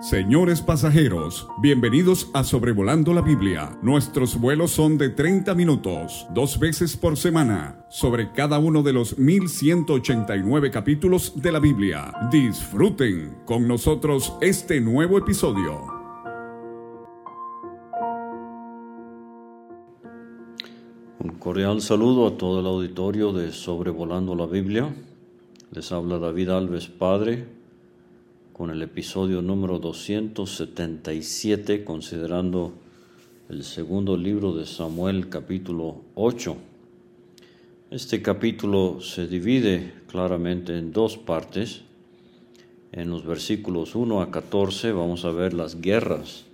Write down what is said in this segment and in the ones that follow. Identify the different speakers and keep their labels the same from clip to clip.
Speaker 1: Señores pasajeros, bienvenidos a Sobrevolando la Biblia. Nuestros vuelos son de 30 minutos, dos veces por semana, sobre cada uno de los 1189 capítulos de la Biblia. Disfruten con nosotros este nuevo episodio.
Speaker 2: Un cordial saludo a todo el auditorio de Sobrevolando la Biblia. Les habla David Alves Padre con el episodio número 277, considerando el segundo libro de Samuel capítulo 8. Este capítulo se divide claramente en dos partes. En los versículos 1 a 14 vamos a ver las guerras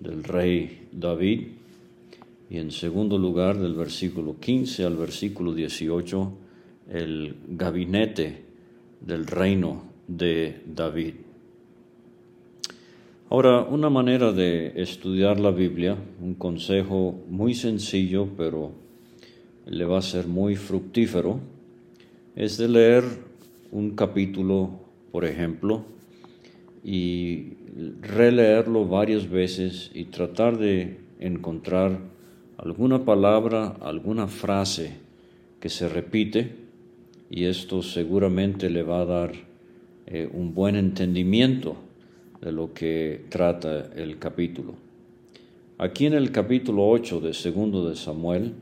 Speaker 2: del rey David y en segundo lugar del versículo 15 al versículo 18 el gabinete del reino de David. Ahora, una manera de estudiar la Biblia, un consejo muy sencillo, pero le va a ser muy fructífero, es de leer un capítulo, por ejemplo, y releerlo varias veces y tratar de encontrar alguna palabra, alguna frase que se repite, y esto seguramente le va a dar eh, un buen entendimiento de lo que trata el capítulo. Aquí en el capítulo 8 de segundo de Samuel,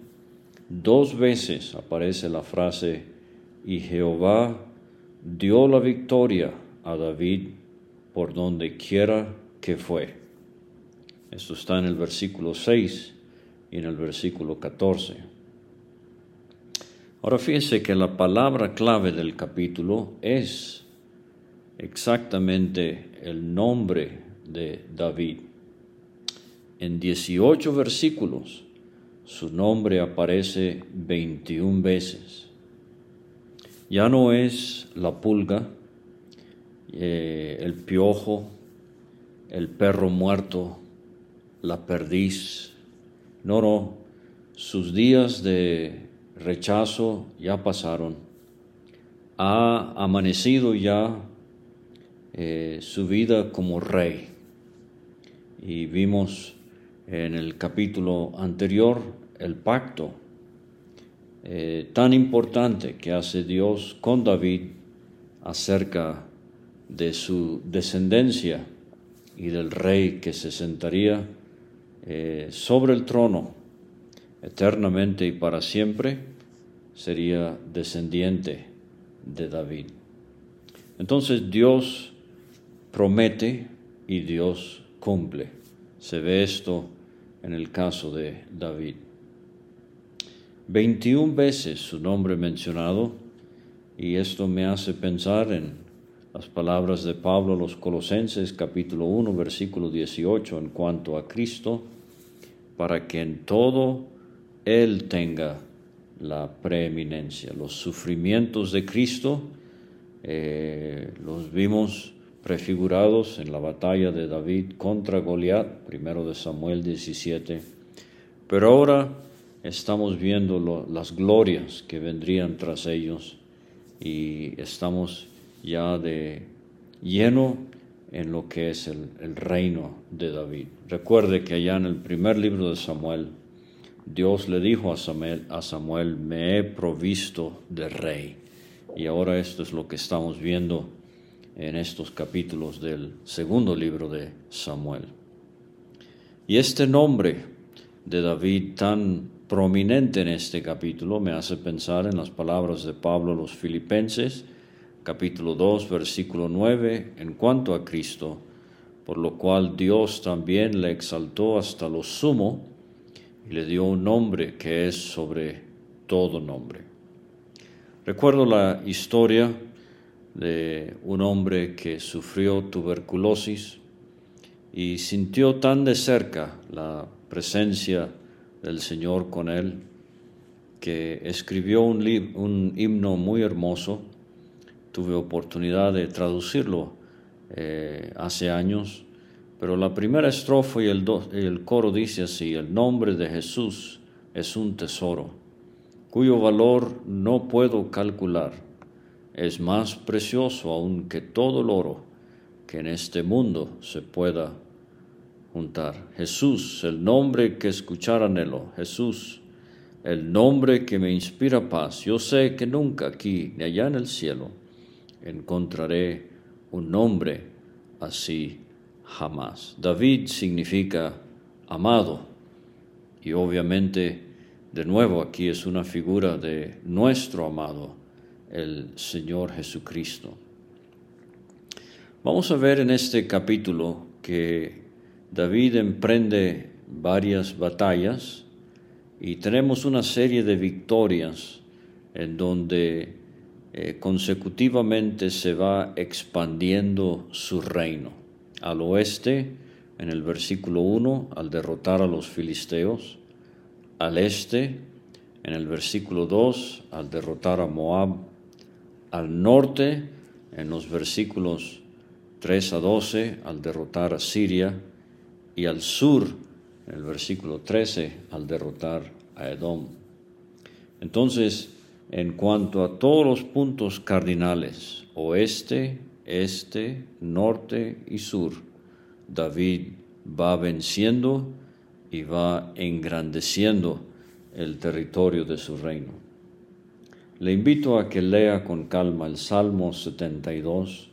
Speaker 2: dos veces aparece la frase, y Jehová dio la victoria a David por donde quiera que fue. Esto está en el versículo 6 y en el versículo 14. Ahora fíjense que la palabra clave del capítulo es exactamente el nombre de David. En 18 versículos su nombre aparece 21 veces. Ya no es la pulga, eh, el piojo, el perro muerto, la perdiz. No, no, sus días de rechazo ya pasaron. Ha amanecido ya eh, su vida como rey. Y vimos en el capítulo anterior el pacto eh, tan importante que hace Dios con David acerca de su descendencia y del rey que se sentaría eh, sobre el trono eternamente y para siempre, sería descendiente de David. Entonces Dios promete y Dios cumple. Se ve esto en el caso de David. 21 veces su nombre mencionado y esto me hace pensar en las palabras de Pablo a los Colosenses capítulo 1 versículo 18 en cuanto a Cristo, para que en todo Él tenga la preeminencia. Los sufrimientos de Cristo eh, los vimos prefigurados en la batalla de David contra Goliat, primero de Samuel 17. Pero ahora estamos viendo las glorias que vendrían tras ellos y estamos ya de lleno en lo que es el, el reino de David. Recuerde que allá en el primer libro de Samuel, Dios le dijo a Samuel, a Samuel, me he provisto de rey. Y ahora esto es lo que estamos viendo en estos capítulos del segundo libro de Samuel. Y este nombre de David tan prominente en este capítulo me hace pensar en las palabras de Pablo a los filipenses, capítulo 2, versículo 9, en cuanto a Cristo, por lo cual Dios también le exaltó hasta lo sumo y le dio un nombre que es sobre todo nombre. Recuerdo la historia de un hombre que sufrió tuberculosis y sintió tan de cerca la presencia del Señor con él que escribió un, un himno muy hermoso. Tuve oportunidad de traducirlo eh, hace años, pero la primera estrofa y el, el coro dice así, el nombre de Jesús es un tesoro, cuyo valor no puedo calcular es más precioso aún que todo el oro, que en este mundo se pueda juntar. Jesús, el nombre que escuchar anhelo, Jesús, el nombre que me inspira paz. Yo sé que nunca aquí ni allá en el cielo encontraré un nombre así jamás. David significa amado y obviamente de nuevo aquí es una figura de nuestro amado, el Señor Jesucristo. Vamos a ver en este capítulo que David emprende varias batallas y tenemos una serie de victorias en donde eh, consecutivamente se va expandiendo su reino. Al oeste, en el versículo 1, al derrotar a los filisteos, al este, en el versículo 2, al derrotar a Moab, al norte, en los versículos 3 a 12, al derrotar a Siria, y al sur, en el versículo 13, al derrotar a Edom. Entonces, en cuanto a todos los puntos cardinales, oeste, este, norte y sur, David va venciendo y va engrandeciendo el territorio de su reino. Le invito a que lea con calma el Salmo 72,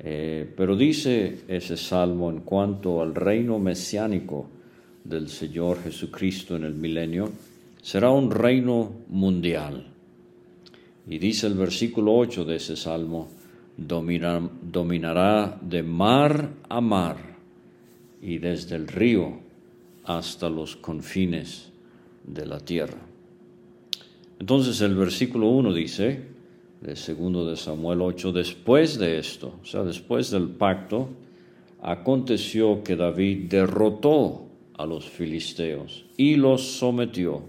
Speaker 2: eh, pero dice ese salmo en cuanto al reino mesiánico del Señor Jesucristo en el milenio, será un reino mundial y dice el versículo 8 de ese salmo, dominará de mar a mar y desde el río hasta los confines de la tierra. Entonces el versículo 1 dice, de segundo de Samuel 8, después de esto, o sea, después del pacto, aconteció que David derrotó a los filisteos y los sometió,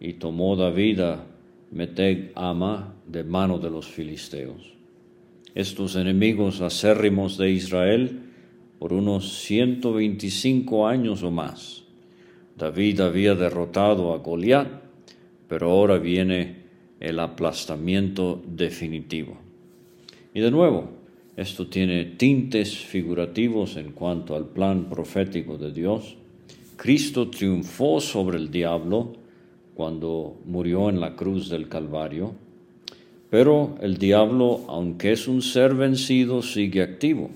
Speaker 2: y tomó David a Meteg Ama de mano de los filisteos. Estos enemigos acérrimos de Israel por unos 125 años o más. David había derrotado a Goliat, pero ahora viene el aplastamiento definitivo. Y de nuevo, esto tiene tintes figurativos en cuanto al plan profético de Dios. Cristo triunfó sobre el diablo cuando murió en la cruz del Calvario, pero el diablo, aunque es un ser vencido, sigue activo.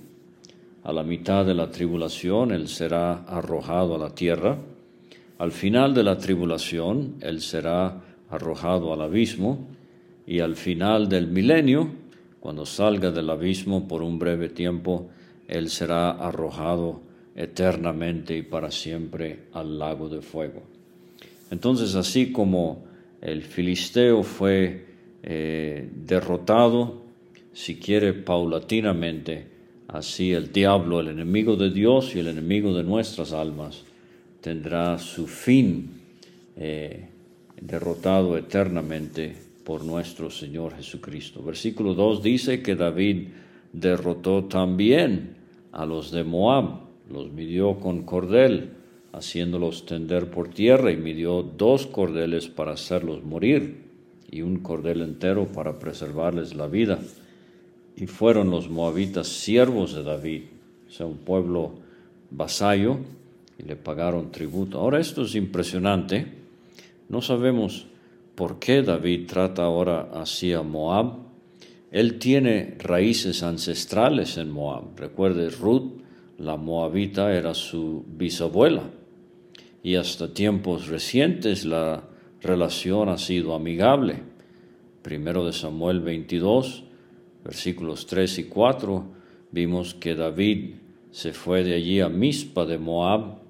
Speaker 2: A la mitad de la tribulación él será arrojado a la tierra, al final de la tribulación él será arrojado al abismo, y al final del milenio, cuando salga del abismo por un breve tiempo, él será arrojado eternamente y para siempre al lago de fuego. Entonces, así como el filisteo fue eh, derrotado, si quiere, paulatinamente, así el diablo, el enemigo de Dios y el enemigo de nuestras almas, tendrá su fin eh, derrotado eternamente por nuestro Señor Jesucristo. Versículo 2 dice que David derrotó también a los de Moab, los midió con cordel haciéndolos tender por tierra, y midió dos cordeles para hacerlos morir, y un cordel entero para preservarles la vida. Y fueron los moabitas siervos de David, o sea, un pueblo vasallo, le pagaron tributo. Ahora esto es impresionante. No sabemos por qué David trata ahora así a Moab. Él tiene raíces ancestrales en Moab. Recuerde, Ruth, la moabita, era su bisabuela y hasta tiempos recientes la relación ha sido amigable. Primero de Samuel 22, versículos 3 y 4, vimos que David se fue de allí a Mispa de Moab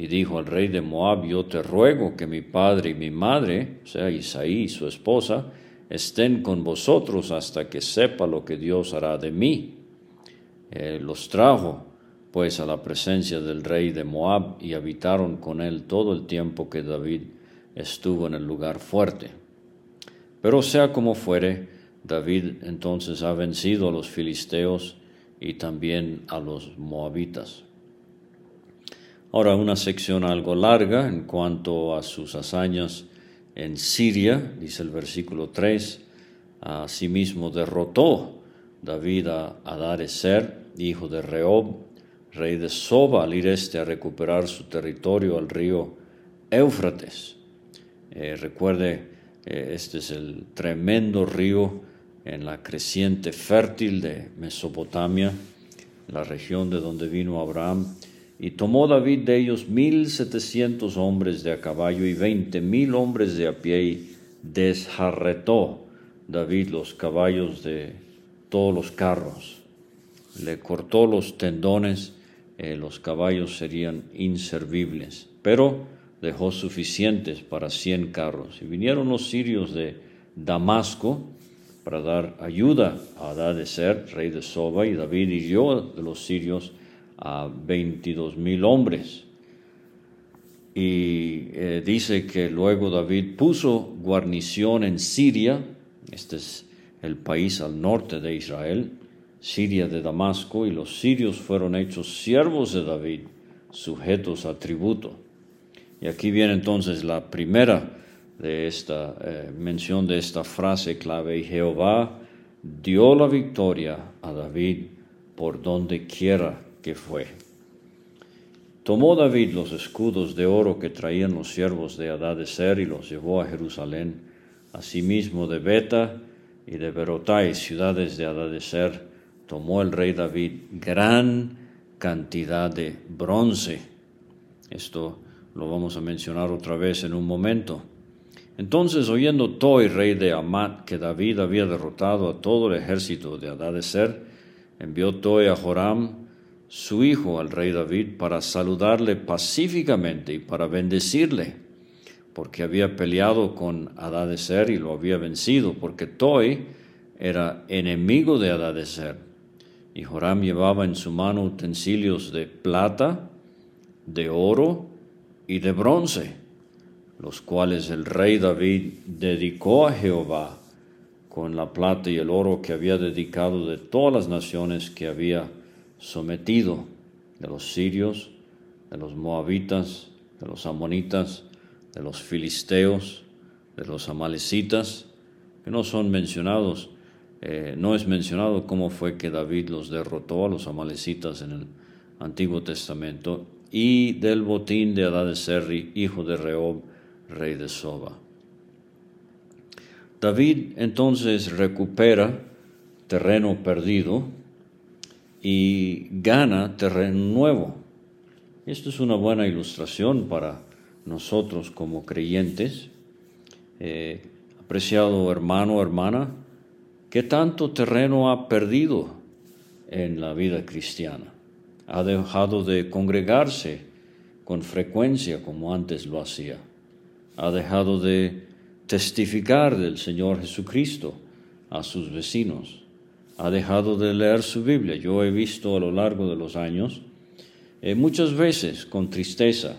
Speaker 2: y dijo al rey de Moab, yo te ruego que mi padre y mi madre, o sea, Isaí y su esposa, estén con vosotros hasta que sepa lo que Dios hará de mí. Eh, los trajo pues a la presencia del rey de Moab y habitaron con él todo el tiempo que David estuvo en el lugar fuerte. Pero sea como fuere, David entonces ha vencido a los filisteos y también a los moabitas. Ahora una sección algo larga en cuanto a sus hazañas en Siria, dice el versículo 3, asimismo derrotó David a Adarecer, hijo de Rehob, rey de Soba, al ir este a recuperar su territorio al río Éufrates. Eh, recuerde, eh, este es el tremendo río en la creciente fértil de Mesopotamia, la región de donde vino Abraham. Y tomó David de ellos mil setecientos hombres de a caballo y veinte mil hombres de a pie y desjarretó David los caballos de todos los carros. Le cortó los tendones, eh, los caballos serían inservibles, pero dejó suficientes para cien carros. Y vinieron los sirios de Damasco para dar ayuda a Adadecer, rey de Soba, y David hirió de los sirios a 22 mil hombres. Y eh, dice que luego David puso guarnición en Siria, este es el país al norte de Israel, Siria de Damasco, y los sirios fueron hechos siervos de David, sujetos a tributo. Y aquí viene entonces la primera de esta eh, mención de esta frase clave, y Jehová dio la victoria a David por donde quiera que fue. Tomó David los escudos de oro que traían los siervos de Adadecer y los llevó a Jerusalén, asimismo de Beta y de Berotai, ciudades de Adadecer, tomó el rey David gran cantidad de bronce. Esto lo vamos a mencionar otra vez en un momento. Entonces, oyendo Toi, rey de Amat, que David había derrotado a todo el ejército de Adadecer, envió Toi a Joram, su hijo, al rey David, para saludarle pacíficamente y para bendecirle, porque había peleado con Adadecer y lo había vencido, porque Toi era enemigo de Adadecer. Y Joram llevaba en su mano utensilios de plata, de oro y de bronce los cuales el rey David dedicó a Jehová con la plata y el oro que había dedicado de todas las naciones que había sometido, de los sirios, de los moabitas, de los amonitas, de los filisteos, de los amalecitas, que no son mencionados, eh, no es mencionado cómo fue que David los derrotó a los amalecitas en el Antiguo Testamento, y del botín de Adad-Serri, hijo de Rehob, rey de Soba. David entonces recupera terreno perdido y gana terreno nuevo. Esto es una buena ilustración para nosotros como creyentes. Eh, apreciado hermano, hermana, ¿qué tanto terreno ha perdido en la vida cristiana? ¿Ha dejado de congregarse con frecuencia como antes lo hacía? ha dejado de testificar del Señor Jesucristo a sus vecinos, ha dejado de leer su Biblia. Yo he visto a lo largo de los años, eh, muchas veces con tristeza,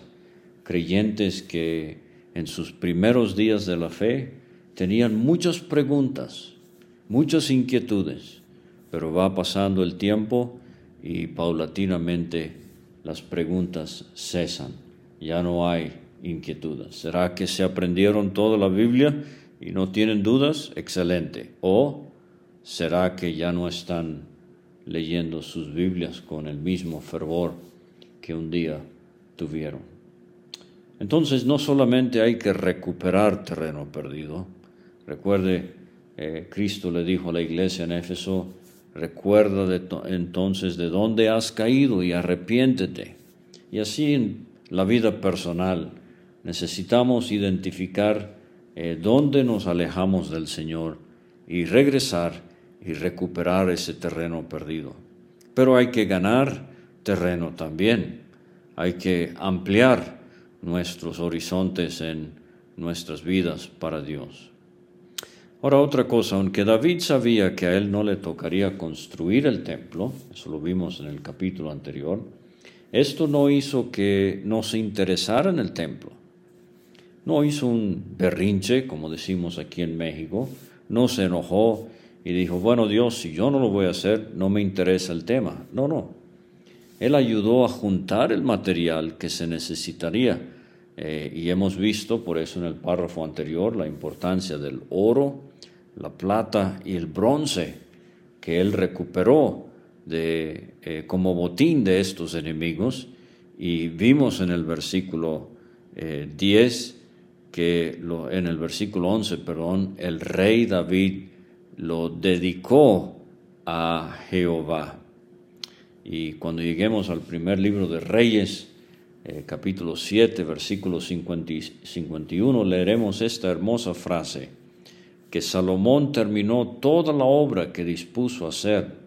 Speaker 2: creyentes que en sus primeros días de la fe tenían muchas preguntas, muchas inquietudes, pero va pasando el tiempo y paulatinamente las preguntas cesan. Ya no hay inquietudes. ¿Será que se aprendieron toda la Biblia y no tienen dudas? Excelente. ¿O será que ya no están leyendo sus Biblias con el mismo fervor que un día tuvieron? Entonces no solamente hay que recuperar terreno perdido. Recuerde, eh, Cristo le dijo a la iglesia en Éfeso, recuerda entonces de dónde has caído y arrepiéntete. Y así en la vida personal, necesitamos identificar eh, dónde nos alejamos del Señor y regresar y recuperar ese terreno perdido. Pero hay que ganar terreno también, hay que ampliar nuestros horizontes en nuestras vidas para Dios. Ahora otra cosa, aunque David sabía que a él no le tocaría construir el templo, eso lo vimos en el capítulo anterior, esto no hizo que no se interesara en el templo. No hizo un berrinche, como decimos aquí en México, no se enojó y dijo, bueno Dios, si yo no lo voy a hacer, no me interesa el tema. No, no. Él ayudó a juntar el material que se necesitaría. Eh, y hemos visto, por eso en el párrafo anterior, la importancia del oro, la plata y el bronce que él recuperó de, eh, como botín de estos enemigos y vimos en el versículo 10 que en el versículo 11, perdón, el rey David lo dedicó a Jehová. Y cuando lleguemos al primer libro de Reyes, eh, capítulo 7, versículo 51, leeremos esta hermosa frase, que Salomón terminó toda la obra que dispuso hacer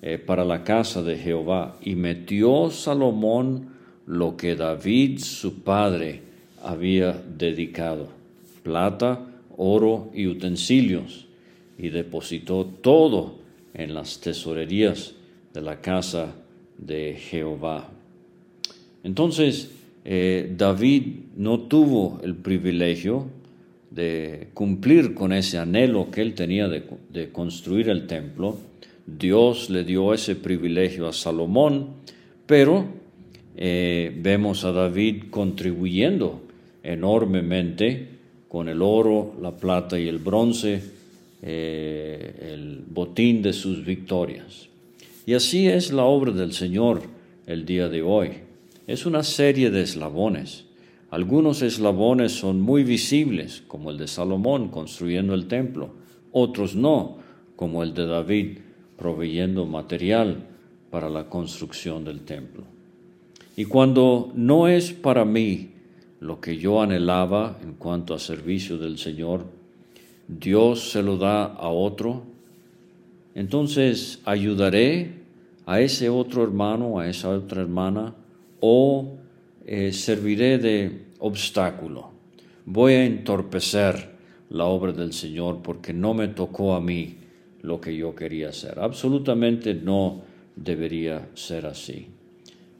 Speaker 2: eh, para la casa de Jehová y metió Salomón lo que David, su padre, había dedicado, plata, oro y utensilios, y depositó todo en las tesorerías de la casa de Jehová. Entonces, eh, David no tuvo el privilegio de cumplir con ese anhelo que él tenía de, construir el templo. Dios le dio ese privilegio a Salomón, pero eh, vemos a David contribuyendo enormemente con el oro, la plata y el bronce, eh, el botín de sus victorias. Y así es la obra del Señor el día de hoy. Es una serie de eslabones. Algunos eslabones son muy visibles, como el de Salomón construyendo el templo, otros no, como el de David proveyendo material para la construcción del templo. Y cuando no es para mí lo que yo anhelaba en cuanto a servicio del Señor, Dios se lo da a otro, entonces ayudaré a ese otro hermano, a esa otra hermana, o eh, serviré de obstáculo. Voy a entorpecer la obra del Señor porque no me tocó a mí lo que yo quería hacer. Absolutamente no debería ser así.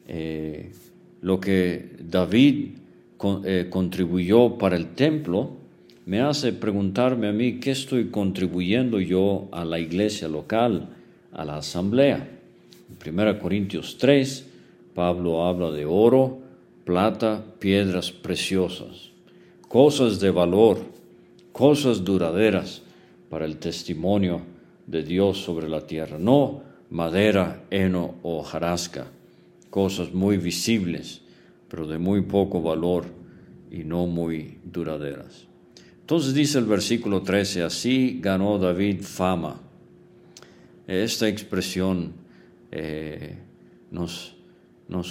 Speaker 2: Eh, lo que David eh, contribuyó para el templo me hace preguntarme a mí qué estoy contribuyendo yo a la iglesia local, a la asamblea. En 1 Corintios 3, Pablo habla de oro, plata, piedras preciosas, cosas de valor, cosas duraderas para el testimonio de Dios sobre la tierra, no madera, heno o hojarasca, cosas muy visibles, pero de muy poco valor y no muy duraderas. Entonces dice el versículo 13, así ganó David fama. Esta expresión eh, nos,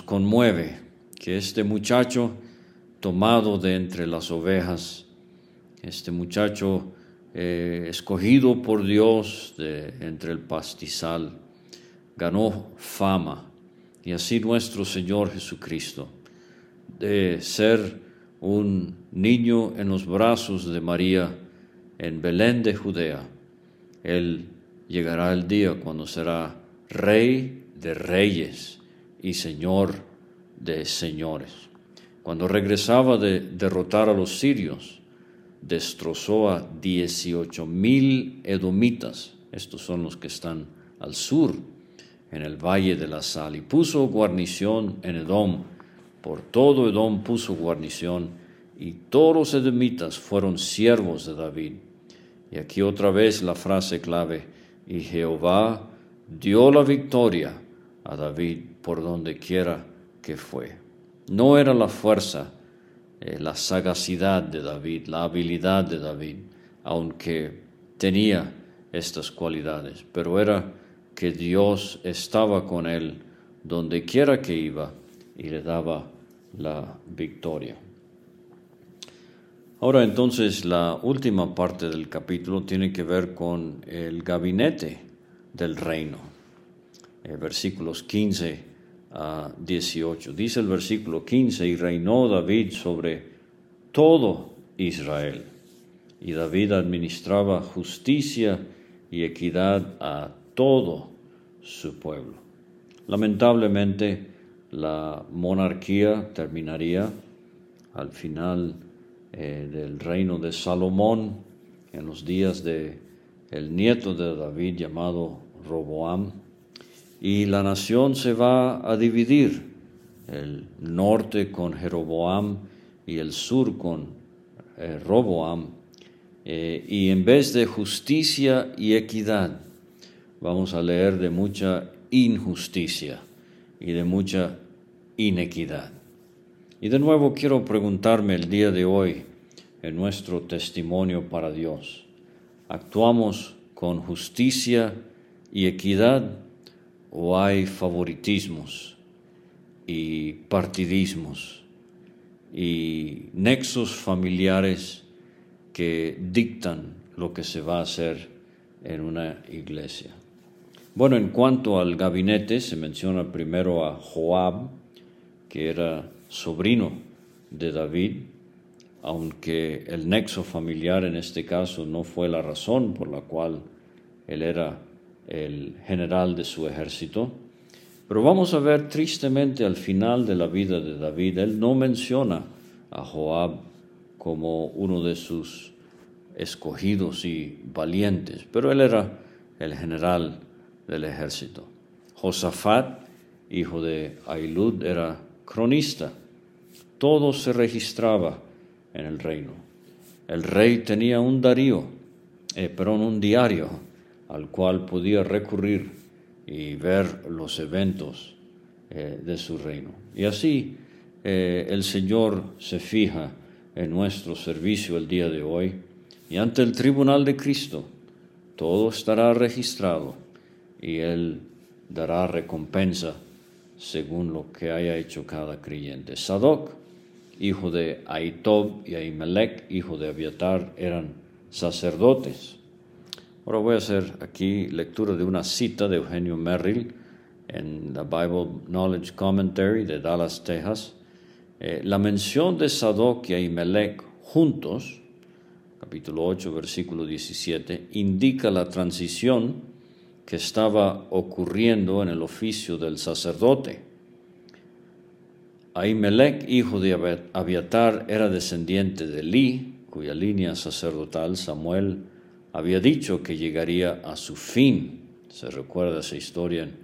Speaker 2: conmueve, que este muchacho tomado de entre las ovejas, este muchacho eh, escogido por Dios de entre el pastizal, ganó fama. Y así nuestro Señor Jesucristo de ser un niño en los brazos de María en Belén de Judea. Él llegará el día cuando será rey de reyes y señor de señores. Cuando regresaba de derrotar a los sirios, destrozó a 18 mil edomitas, estos son los que están al sur, en el valle de la sal, y puso guarnición en Edom por todo Edom puso guarnición, y todos los edomitas fueron siervos de David. Y aquí otra vez la frase clave, y Jehová dio la victoria a David por donde quiera que fue. No era la fuerza, eh, la sagacidad de David, la habilidad de David, aunque tenía estas cualidades, pero era que Dios estaba con él donde quiera que iba y le daba la victoria. Ahora entonces la última parte del capítulo tiene que ver con el gabinete del reino. Eh, versículos 15 a 18. Dice el versículo 15, y reinó David sobre todo Israel. Y David administraba justicia y equidad a todo su pueblo. Lamentablemente, la monarquía terminaría al final eh, del reino de Salomón, en los días de el nieto de David llamado Roboam, y la nación se va a dividir, el norte con Jeroboam y el sur con eh, Roboam, eh, y en vez de justicia y equidad, vamos a leer de mucha injusticia y de mucha inequidad. Y de nuevo quiero preguntarme el día de hoy en nuestro testimonio para Dios. ¿Actuamos con justicia y equidad o hay favoritismos y partidismos y nexos familiares que dictan lo que se va a hacer en una iglesia? Bueno, en cuanto al gabinete, se menciona primero a Joab, que era sobrino de David, aunque el nexo familiar en este caso no fue la razón por la cual él era el general de su ejército. Pero vamos a ver tristemente al final de la vida de David, él no menciona a Joab como uno de sus escogidos y valientes, pero él era el general del ejército. Josafat, hijo de Ailud, era cronista todo se registraba en el reino. El rey tenía un darío, eh, perdón, un diario al cual podía recurrir y ver los eventos eh, de su reino. Y así eh, el Señor se fija en nuestro servicio el día de hoy y ante el tribunal de Cristo todo estará registrado y Él dará recompensa según lo que haya hecho cada creyente. Sadoc hijo de Aitob, y Ahimelech, hijo de Abiatar, eran sacerdotes. Ahora voy a hacer aquí lectura de una cita de Eugenio Merrill en la Bible Knowledge Commentary de Dallas, Texas. Eh, la mención de Sadoc y Ahimelech juntos, capítulo 8, versículo 17, indica la transición que estaba ocurriendo en el oficio del sacerdote. Ahimelech, hijo de Abiatar, era descendiente de Li, cuya línea sacerdotal Samuel había dicho que llegaría a su fin. Se recuerda esa historia en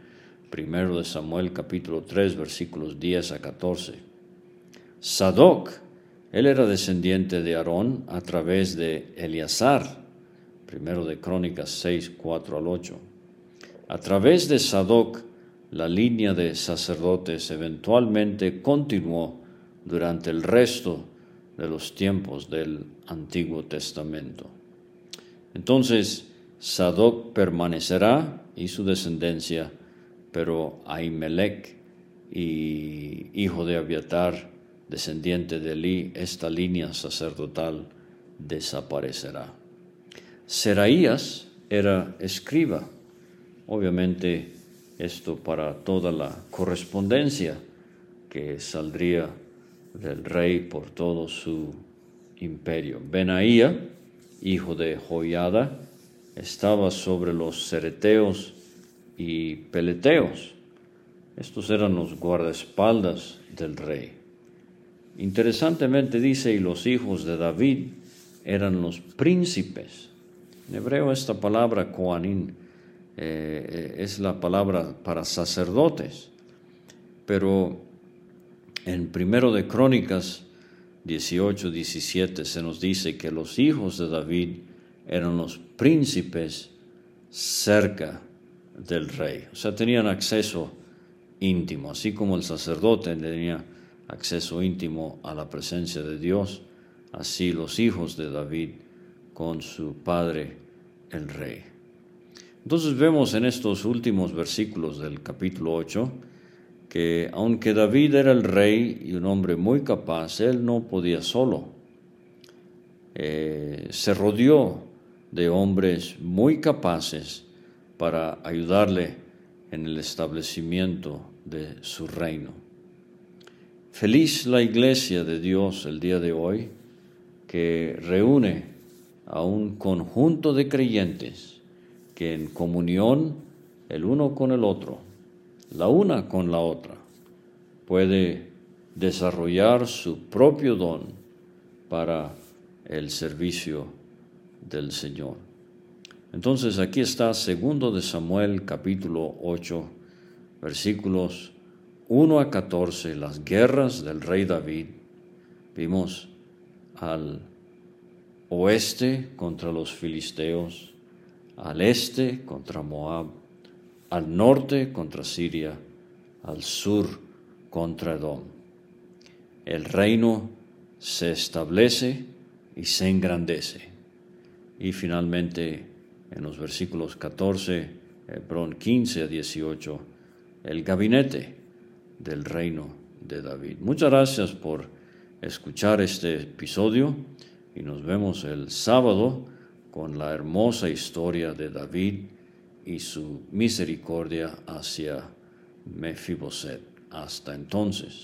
Speaker 2: 1 de Samuel capítulo 3 versículos 10 a 14. Sadoc, él era descendiente de Aarón a través de Eleazar, primero de Crónicas 6, 4 al 8. A través de Sadoc, la línea de sacerdotes eventualmente continuó durante el resto de los tiempos del Antiguo Testamento. Entonces, Sadoc permanecerá y su descendencia, pero Ahimelech y hijo de Abiatar, descendiente de Eli, esta línea sacerdotal desaparecerá. Seraías era escriba, obviamente esto para toda la correspondencia que saldría del rey por todo su imperio. Benaía, hijo de Joiada, estaba sobre los cereteos y peleteos. Estos eran los guardaespaldas del rey. Interesantemente dice, y los hijos de David eran los príncipes. En hebreo esta palabra, Koanin, eh, es la palabra para sacerdotes. Pero en primero de Crónicas 18, 17 se nos dice que los hijos de David eran los príncipes cerca del rey. O sea, tenían acceso íntimo, así como el sacerdote tenía acceso íntimo a la presencia de Dios, así los hijos de David con su padre el rey. Entonces vemos en estos últimos versículos del capítulo 8 que aunque David era el rey y un hombre muy capaz, él no podía solo. Eh, se rodeó de hombres muy capaces para ayudarle en el establecimiento de su reino. Feliz la iglesia de Dios el día de hoy que reúne a un conjunto de creyentes que en comunión el uno con el otro, la una con la otra, puede desarrollar su propio don para el servicio del Señor. Entonces aquí está segundo de Samuel capítulo 8 versículos 1 a 14, las guerras del rey David. Vimos al oeste contra los filisteos, al este contra Moab, al norte contra Siria, al sur contra Edom. El reino se establece y se engrandece. Y finalmente, en los versículos 14, Hebrón 15 a 18, el gabinete del reino de David. Muchas gracias por escuchar este episodio y nos vemos el sábado con la hermosa historia de David y su misericordia hacia Mefiboset. Hasta entonces.